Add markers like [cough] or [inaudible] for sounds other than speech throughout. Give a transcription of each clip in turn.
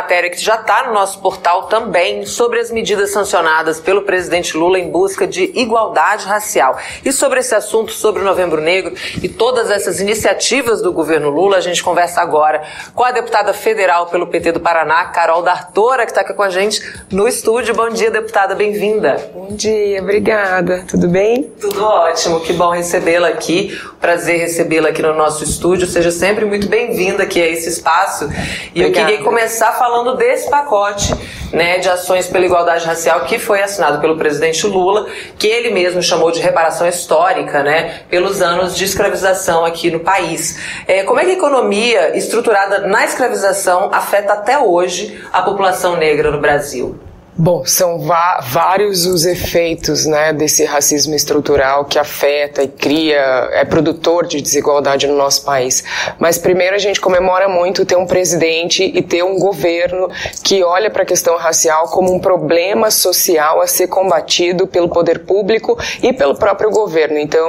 matéria que já está no nosso portal também sobre as medidas sancionadas pelo presidente Lula em busca de igualdade racial. E sobre esse assunto, sobre o Novembro Negro e todas essas iniciativas do governo Lula, a gente conversa agora com a deputada federal pelo PT do Paraná, Carol D'Artora, que está aqui com a gente no estúdio. Bom dia, deputada, bem-vinda. Bom dia, obrigada. Tudo bem? Tudo ótimo, que bom recebê-la aqui. Prazer recebê-la aqui no nosso estúdio. Seja sempre muito bem-vinda aqui a esse espaço. E Obrigada. eu queria começar falando desse pacote né, de ações pela igualdade racial que foi assinado pelo presidente Lula, que ele mesmo chamou de reparação histórica, né, pelos anos de escravização aqui no país. É, como é que a economia estruturada na escravização afeta até hoje a população negra no Brasil? Bom, são vários os efeitos né, desse racismo estrutural que afeta e cria, é produtor de desigualdade no nosso país. Mas primeiro a gente comemora muito ter um presidente e ter um governo que olha para a questão racial como um problema social a ser combatido pelo poder público e pelo próprio governo. Então,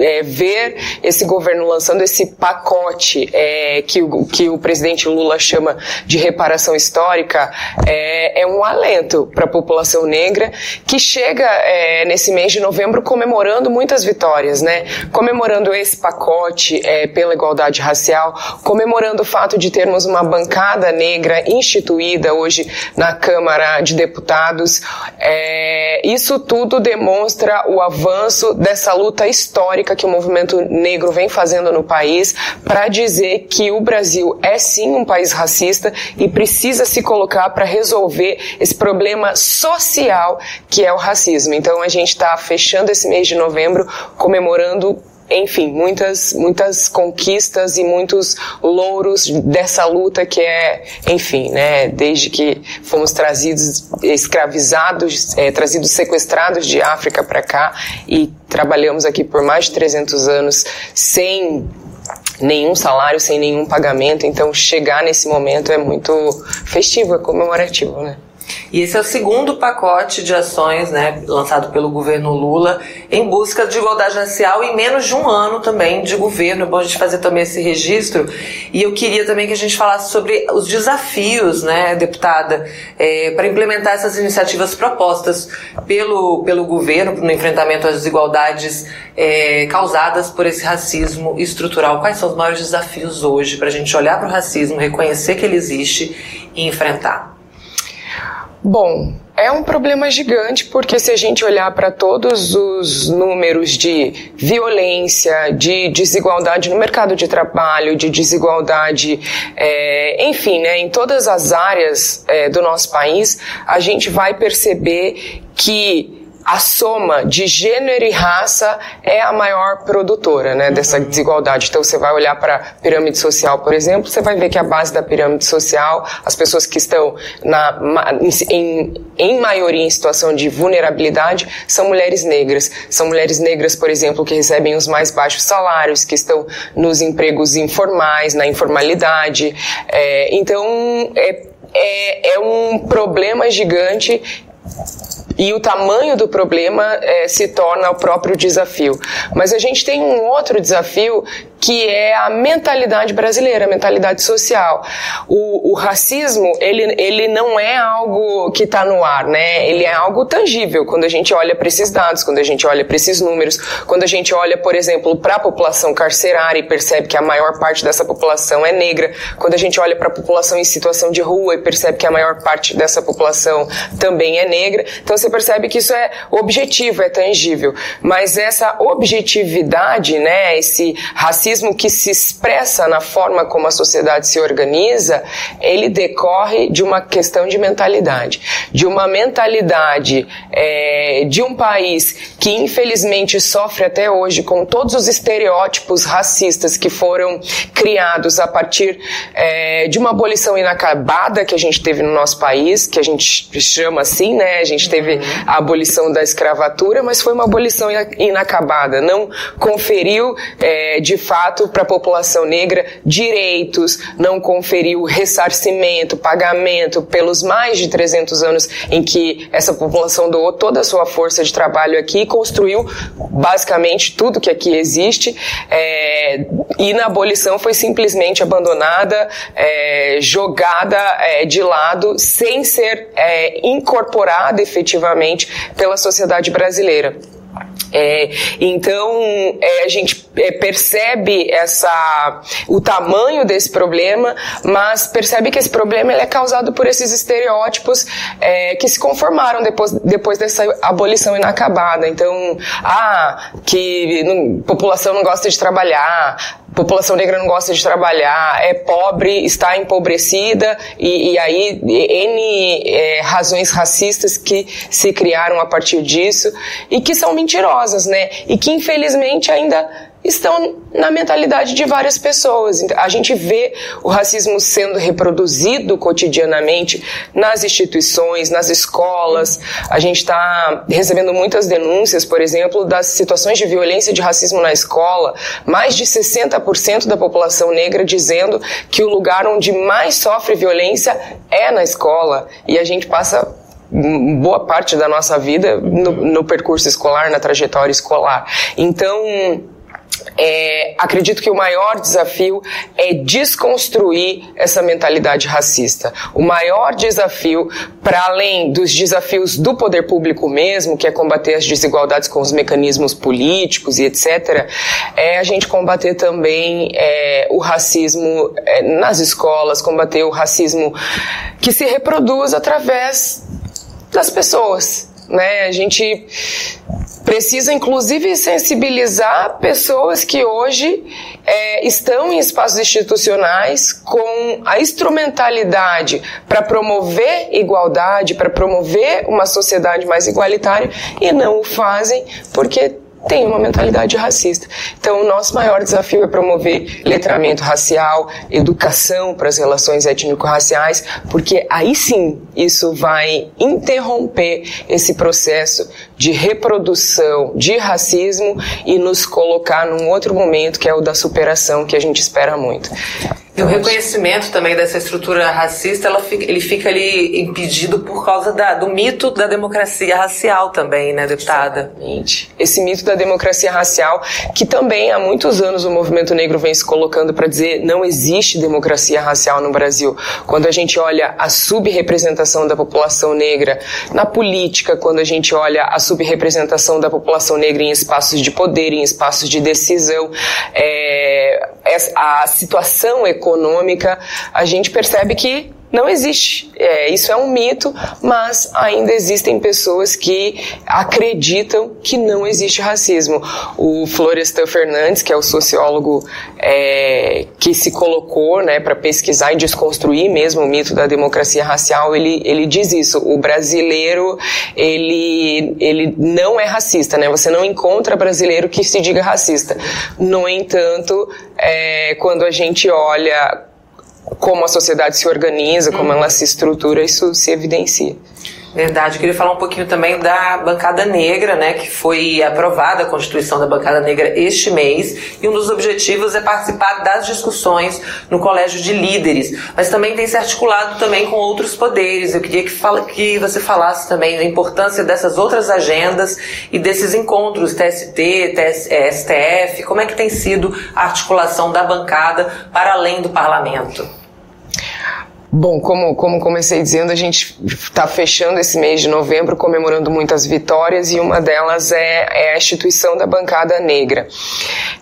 é, ver esse governo lançando esse pacote é, que, o, que o presidente Lula chama de reparação histórica é, é um alento para a população negra, que chega é, nesse mês de novembro comemorando muitas vitórias, né? Comemorando esse pacote é, pela igualdade racial, comemorando o fato de termos uma bancada negra instituída hoje na Câmara de Deputados. É, isso tudo demonstra o avanço dessa luta histórica que o movimento negro vem fazendo no país para dizer que o Brasil é sim um país racista e precisa se colocar para resolver esse problema problema social que é o racismo. Então a gente está fechando esse mês de novembro comemorando enfim, muitas, muitas conquistas e muitos louros dessa luta que é, enfim, né, desde que fomos trazidos, escravizados, é, trazidos sequestrados de África para cá e trabalhamos aqui por mais de 300 anos sem nenhum salário, sem nenhum pagamento, então chegar nesse momento é muito festivo, é comemorativo, né? E esse é o segundo pacote de ações né, lançado pelo governo Lula em busca de igualdade racial em menos de um ano também de governo. É bom a gente fazer também esse registro. E eu queria também que a gente falasse sobre os desafios, né, deputada, é, para implementar essas iniciativas propostas pelo, pelo governo no enfrentamento às desigualdades é, causadas por esse racismo estrutural. Quais são os maiores desafios hoje para a gente olhar para o racismo, reconhecer que ele existe e enfrentar? Bom, é um problema gigante porque se a gente olhar para todos os números de violência, de desigualdade no mercado de trabalho, de desigualdade, é, enfim, né, em todas as áreas é, do nosso país, a gente vai perceber que a soma de gênero e raça é a maior produtora né, dessa uhum. desigualdade. Então, você vai olhar para a pirâmide social, por exemplo, você vai ver que a base da pirâmide social, as pessoas que estão na, em, em maioria em situação de vulnerabilidade, são mulheres negras. São mulheres negras, por exemplo, que recebem os mais baixos salários, que estão nos empregos informais, na informalidade. É, então, é, é, é um problema gigante e o tamanho do problema é, se torna o próprio desafio. Mas a gente tem um outro desafio que é a mentalidade brasileira, a mentalidade social. O, o racismo, ele, ele não é algo que está no ar, né? Ele é algo tangível quando a gente olha para esses dados, quando a gente olha para esses números, quando a gente olha, por exemplo, para a população carcerária e percebe que a maior parte dessa população é negra, quando a gente olha para a população em situação de rua e percebe que a maior parte dessa população também é negra. Então você percebe que isso é objetivo, é tangível. Mas essa objetividade, né, esse racismo racismo que se expressa na forma como a sociedade se organiza, ele decorre de uma questão de mentalidade, de uma mentalidade é, de um país que infelizmente sofre até hoje com todos os estereótipos racistas que foram criados a partir é, de uma abolição inacabada que a gente teve no nosso país, que a gente chama assim, né? A gente teve a abolição da escravatura, mas foi uma abolição inacabada, não conferiu é, de fato fato, para a população negra, direitos, não conferiu ressarcimento, pagamento pelos mais de 300 anos em que essa população doou toda a sua força de trabalho aqui e construiu basicamente tudo que aqui existe. É, e na abolição foi simplesmente abandonada, é, jogada é, de lado, sem ser é, incorporada efetivamente pela sociedade brasileira. É, então é, a gente é, percebe essa o tamanho desse problema, mas percebe que esse problema é causado por esses estereótipos é, que se conformaram depois, depois dessa abolição inacabada. Então, ah, que não, população não gosta de trabalhar, população negra não gosta de trabalhar, é pobre, está empobrecida e, e aí N é, razões racistas que se criaram a partir disso e que são mentirosas, né? E que infelizmente ainda estão na mentalidade de várias pessoas. A gente vê o racismo sendo reproduzido cotidianamente nas instituições, nas escolas. A gente está recebendo muitas denúncias, por exemplo, das situações de violência de racismo na escola. Mais de 60% da população negra dizendo que o lugar onde mais sofre violência é na escola. E a gente passa boa parte da nossa vida no, no percurso escolar, na trajetória escolar. Então, é, acredito que o maior desafio é desconstruir essa mentalidade racista. O maior desafio, para além dos desafios do poder público mesmo, que é combater as desigualdades com os mecanismos políticos e etc., é a gente combater também é, o racismo é, nas escolas, combater o racismo que se reproduz através das pessoas. Né? A gente precisa inclusive sensibilizar pessoas que hoje é, estão em espaços institucionais com a instrumentalidade para promover igualdade, para promover uma sociedade mais igualitária e não o fazem porque tem uma mentalidade racista. Então, o nosso maior desafio é promover letramento racial, educação para as relações étnico-raciais, porque aí sim isso vai interromper esse processo de reprodução de racismo e nos colocar num outro momento que é o da superação que a gente espera muito. E o reconhecimento também dessa estrutura racista, fica, ele fica ali impedido por causa da, do mito da democracia racial também, né, deputada? Exatamente. Esse mito da democracia racial, que também há muitos anos o movimento negro vem se colocando para dizer não existe democracia racial no Brasil. Quando a gente olha a subrepresentação da população negra na política, quando a gente olha a subrepresentação da população negra em espaços de poder, em espaços de decisão, é, a situação econômica econômica, a gente percebe que não existe. É, isso é um mito, mas ainda existem pessoas que acreditam que não existe racismo. O Florestan Fernandes, que é o sociólogo é, que se colocou né, para pesquisar e desconstruir mesmo o mito da democracia racial, ele, ele diz isso. O brasileiro ele, ele não é racista, né? Você não encontra brasileiro que se diga racista. No entanto, é, quando a gente olha como a sociedade se organiza, como ela se estrutura, isso se evidencia. Verdade. Eu queria falar um pouquinho também da bancada negra, né, que foi aprovada a constituição da bancada negra este mês, e um dos objetivos é participar das discussões no colégio de líderes, mas também tem se articulado também com outros poderes. Eu queria que, fala, que você falasse também da importância dessas outras agendas e desses encontros TST, TS, STF, como é que tem sido a articulação da bancada para além do parlamento? Bom, como, como comecei dizendo, a gente está fechando esse mês de novembro comemorando muitas vitórias e uma delas é, é a instituição da bancada negra.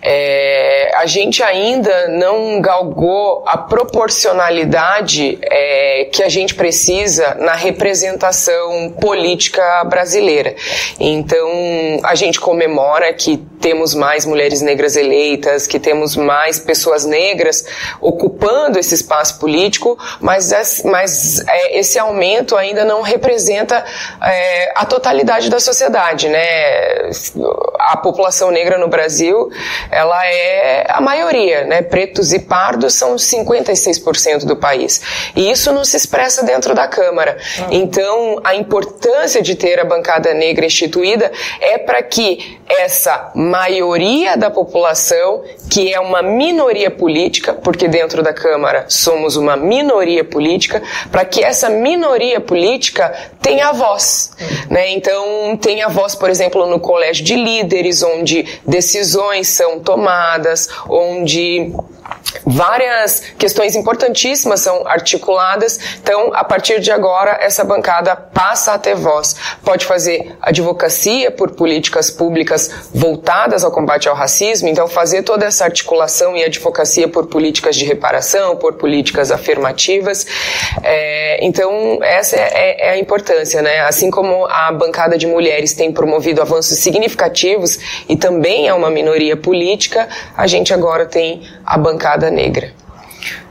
É, a gente ainda não galgou a proporcionalidade é, que a gente precisa na representação política brasileira. Então, a gente comemora que temos mais mulheres negras eleitas, que temos mais pessoas negras ocupando esse espaço político, mas mas, mas é, esse aumento ainda não representa é, a totalidade da sociedade, né? A população negra no Brasil, ela é a maioria, né? Pretos e pardos são 56% do país. E isso não se expressa dentro da Câmara. Então, a importância de ter a bancada negra instituída é para que essa maioria da população, que é uma minoria política, porque dentro da Câmara somos uma minoria política, para que essa minoria política tenha voz. Né? Então, tenha voz, por exemplo, no colégio de líderes, onde decisões são tomadas, onde várias questões importantíssimas são articuladas. Então, a partir de agora, essa bancada passa a ter voz. Pode fazer advocacia por políticas públicas voltadas ao combate ao racismo, então fazer toda essa articulação e advocacia por políticas de reparação, por políticas afirmativas. É, então, essa é, é, é a importância, né? Assim como a bancada de mulheres tem promovido avanços significativos e também é uma minoria política, a gente agora tem a bancada negra.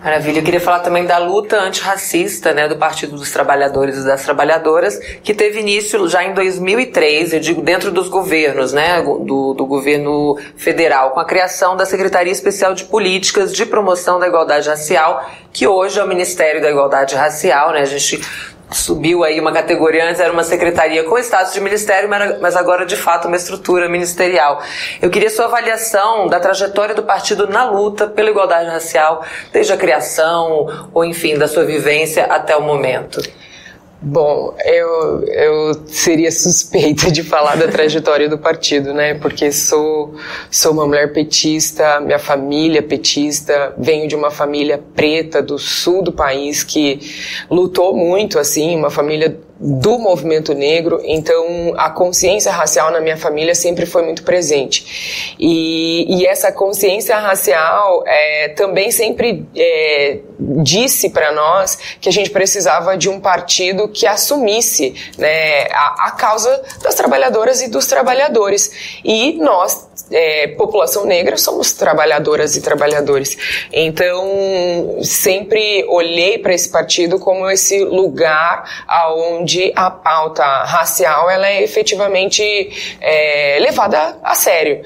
Maravilha. Eu queria falar também da luta antirracista né, do Partido dos Trabalhadores e das Trabalhadoras, que teve início já em 2003, eu digo dentro dos governos, né, do, do governo federal, com a criação da Secretaria Especial de Políticas de Promoção da Igualdade Racial, que hoje é o Ministério da Igualdade Racial. Né, a gente subiu aí uma categoria, antes era uma secretaria com status de ministério, mas agora de fato uma estrutura ministerial. Eu queria sua avaliação da trajetória do partido na luta pela igualdade racial, desde a criação ou enfim, da sua vivência até o momento. Bom, eu, eu seria suspeita de falar da trajetória do partido, né? Porque sou, sou uma mulher petista, minha família é petista, venho de uma família preta do sul do país que lutou muito, assim, uma família do movimento negro, então a consciência racial na minha família sempre foi muito presente. E, e essa consciência racial é, também sempre é, disse para nós que a gente precisava de um partido que assumisse né, a, a causa das trabalhadoras e dos trabalhadores. E nós, é, população negra, somos trabalhadoras e trabalhadores. Então, sempre olhei para esse partido como esse lugar aonde onde a pauta racial ela é efetivamente é, levada a sério.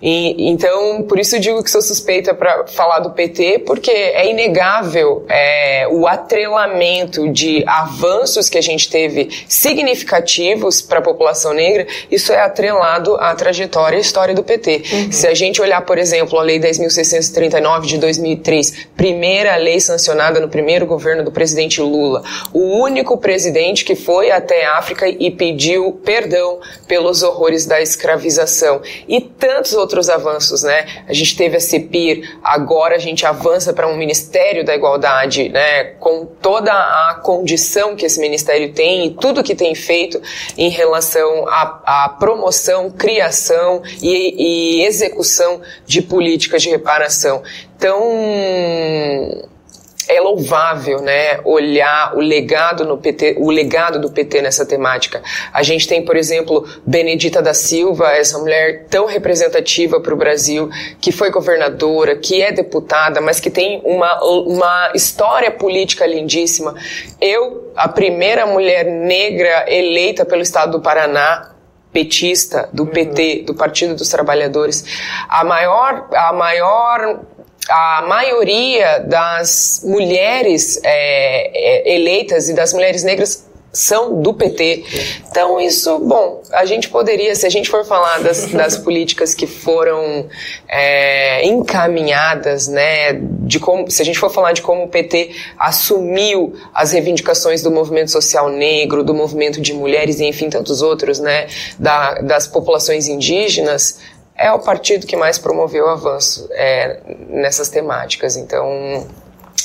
E, então, por isso digo que sou suspeita para falar do PT, porque é inegável é, o atrelamento de avanços que a gente teve significativos para a população negra, isso é atrelado à trajetória e história do PT. Uhum. Se a gente olhar, por exemplo, a Lei 10.639 de 2003, primeira lei sancionada no primeiro governo do presidente Lula, o único presidente que foi até a África e pediu perdão pelos horrores da escravização e tantos outros avanços, né? A gente teve a CEPIR, agora a gente avança para um Ministério da Igualdade, né? Com toda a condição que esse ministério tem e tudo que tem feito em relação à, à promoção, criação e, e execução de políticas de reparação. Então, é louvável, né, olhar o legado no PT, o legado do PT nessa temática. A gente tem, por exemplo, Benedita da Silva, essa mulher tão representativa para o Brasil, que foi governadora, que é deputada, mas que tem uma, uma história política lindíssima. Eu, a primeira mulher negra eleita pelo Estado do Paraná, petista do PT, do Partido dos Trabalhadores, a maior, a maior a maioria das mulheres é, é, eleitas e das mulheres negras são do PT. Então, isso, bom, a gente poderia, se a gente for falar das, das políticas que foram é, encaminhadas, né, de como, se a gente for falar de como o PT assumiu as reivindicações do movimento social negro, do movimento de mulheres e, enfim, tantos outros, né, da, das populações indígenas, é o partido que mais promoveu o avanço é, nessas temáticas. Então,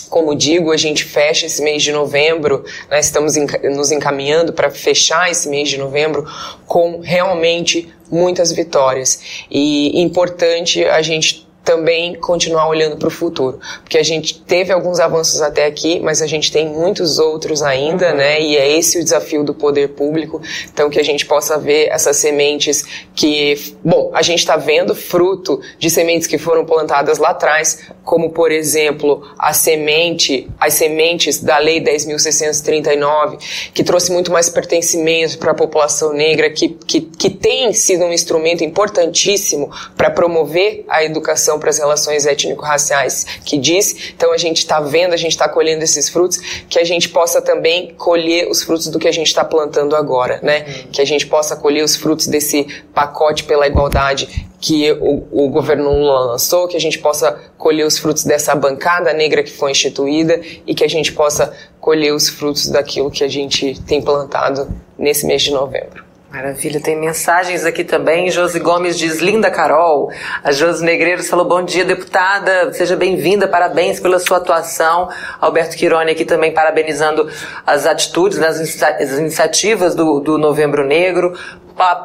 como digo, a gente fecha esse mês de novembro, nós estamos nos encaminhando para fechar esse mês de novembro com realmente muitas vitórias. E importante a gente também continuar olhando para o futuro, porque a gente teve alguns avanços até aqui, mas a gente tem muitos outros ainda, uhum. né? E é esse o desafio do poder público, então que a gente possa ver essas sementes que, bom, a gente está vendo fruto de sementes que foram plantadas lá atrás, como por exemplo a semente, as sementes da Lei 10.639, que trouxe muito mais pertencimento para a população negra, que, que, que tem sido um instrumento importantíssimo para promover a educação para as relações étnico-raciais que disse. Então a gente está vendo, a gente está colhendo esses frutos, que a gente possa também colher os frutos do que a gente está plantando agora, né? Uhum. Que a gente possa colher os frutos desse pacote pela igualdade que o, o governo Lula lançou, que a gente possa colher os frutos dessa bancada negra que foi instituída e que a gente possa colher os frutos daquilo que a gente tem plantado nesse mês de novembro. Maravilha, tem mensagens aqui também. Josi Gomes diz: Linda Carol. A Josi Negreiros falou: Bom dia, deputada, seja bem-vinda, parabéns pela sua atuação. Alberto Quirone aqui também parabenizando as atitudes, né, as iniciativas do, do Novembro Negro.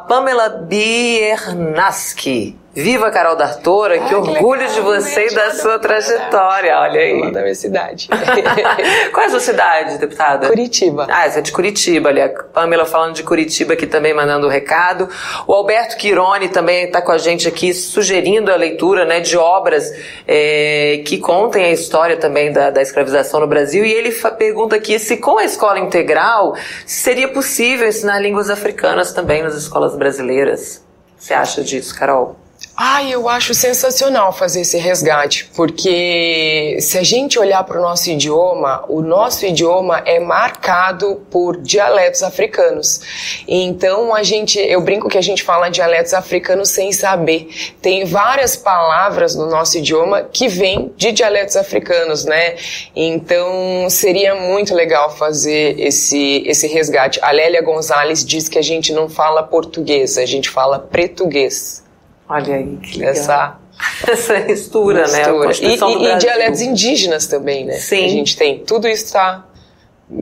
Pamela Biernaski Viva Carol D'Artora, que orgulho que de você e da sua trajetória. Olha aí. Da minha cidade. [laughs] Qual é a sua cidade, deputada? Curitiba. Ah, essa é de Curitiba. Ali, a Pamela falando de Curitiba aqui também, mandando o um recado. O Alberto Quirone também está com a gente aqui, sugerindo a leitura né, de obras é, que contem a história também da, da escravização no Brasil. E ele pergunta aqui se com a escola integral seria possível ensinar línguas africanas também nas escolas brasileiras. Você acha disso, Carol? Ah, eu acho sensacional fazer esse resgate, porque se a gente olhar para o nosso idioma, o nosso idioma é marcado por dialetos africanos. Então a gente, eu brinco que a gente fala dialetos africanos sem saber. Tem várias palavras no nosso idioma que vêm de dialetos africanos, né? Então seria muito legal fazer esse esse resgate. A Lélia Gonzalez diz que a gente não fala português, a gente fala pretuguês. Olha aí, que legal. Essa, [laughs] essa mistura, mistura. né? E, e, e dialetos indígenas também, né? Sim. A gente tem. Tudo isso está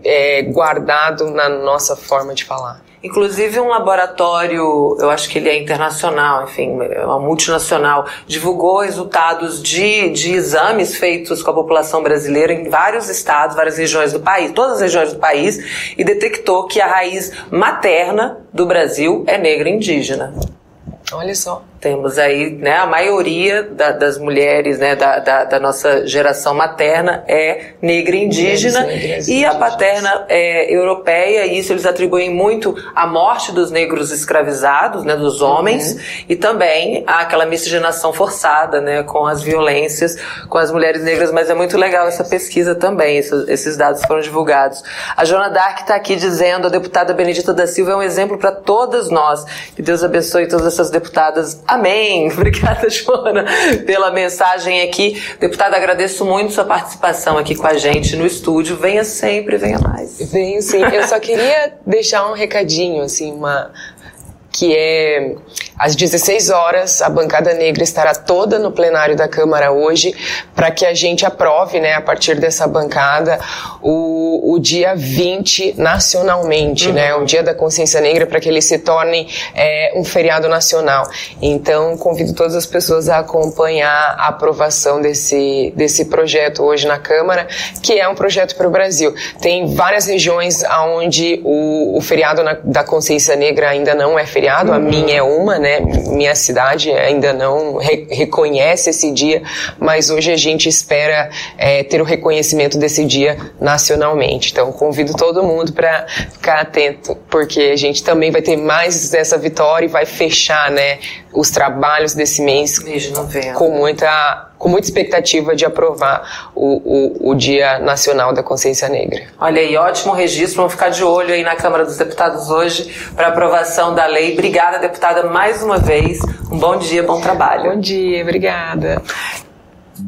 é, guardado na nossa forma de falar. Inclusive um laboratório, eu acho que ele é internacional, enfim, é uma multinacional, divulgou resultados de, de exames feitos com a população brasileira em vários estados, várias regiões do país, todas as regiões do país, e detectou que a raiz materna do Brasil é negra indígena. Olha só. Temos aí, né, a maioria da, das mulheres, né, da, da, da, nossa geração materna é negra e indígena e a paterna é europeia, e isso eles atribuem muito à morte dos negros escravizados, né, dos homens, uhum. e também àquela miscigenação forçada, né, com as violências com as mulheres negras, mas é muito legal essa pesquisa também, esses, esses dados foram divulgados. A Joana Dark está aqui dizendo, a deputada Benedita da Silva é um exemplo para todas nós, que Deus abençoe todas essas deputadas Amém. [laughs] Obrigada, Joana, pela mensagem aqui. Deputada, agradeço muito sua participação aqui com a gente no estúdio. Venha sempre, venha mais. Venho sim. Eu só queria deixar um recadinho, assim, uma que é às 16 horas, a bancada negra estará toda no plenário da Câmara hoje para que a gente aprove, né, a partir dessa bancada, o, o dia 20 nacionalmente, uhum. né, o Dia da Consciência Negra, para que ele se torne é, um feriado nacional. Então, convido todas as pessoas a acompanhar a aprovação desse, desse projeto hoje na Câmara, que é um projeto para o Brasil. Tem várias regiões onde o, o feriado na, da consciência negra ainda não é feriado, uhum. a minha é uma, né? Minha cidade ainda não re reconhece esse dia, mas hoje a gente espera é, ter o reconhecimento desse dia nacionalmente. Então convido todo mundo para ficar atento, porque a gente também vai ter mais dessa vitória e vai fechar, né, os trabalhos desse mês com muita com muita expectativa de aprovar o, o, o, Dia Nacional da Consciência Negra. Olha aí, ótimo registro. Vamos ficar de olho aí na Câmara dos Deputados hoje para aprovação da lei. Obrigada, deputada, mais uma vez. Um bom dia, bom trabalho. Bom dia, obrigada.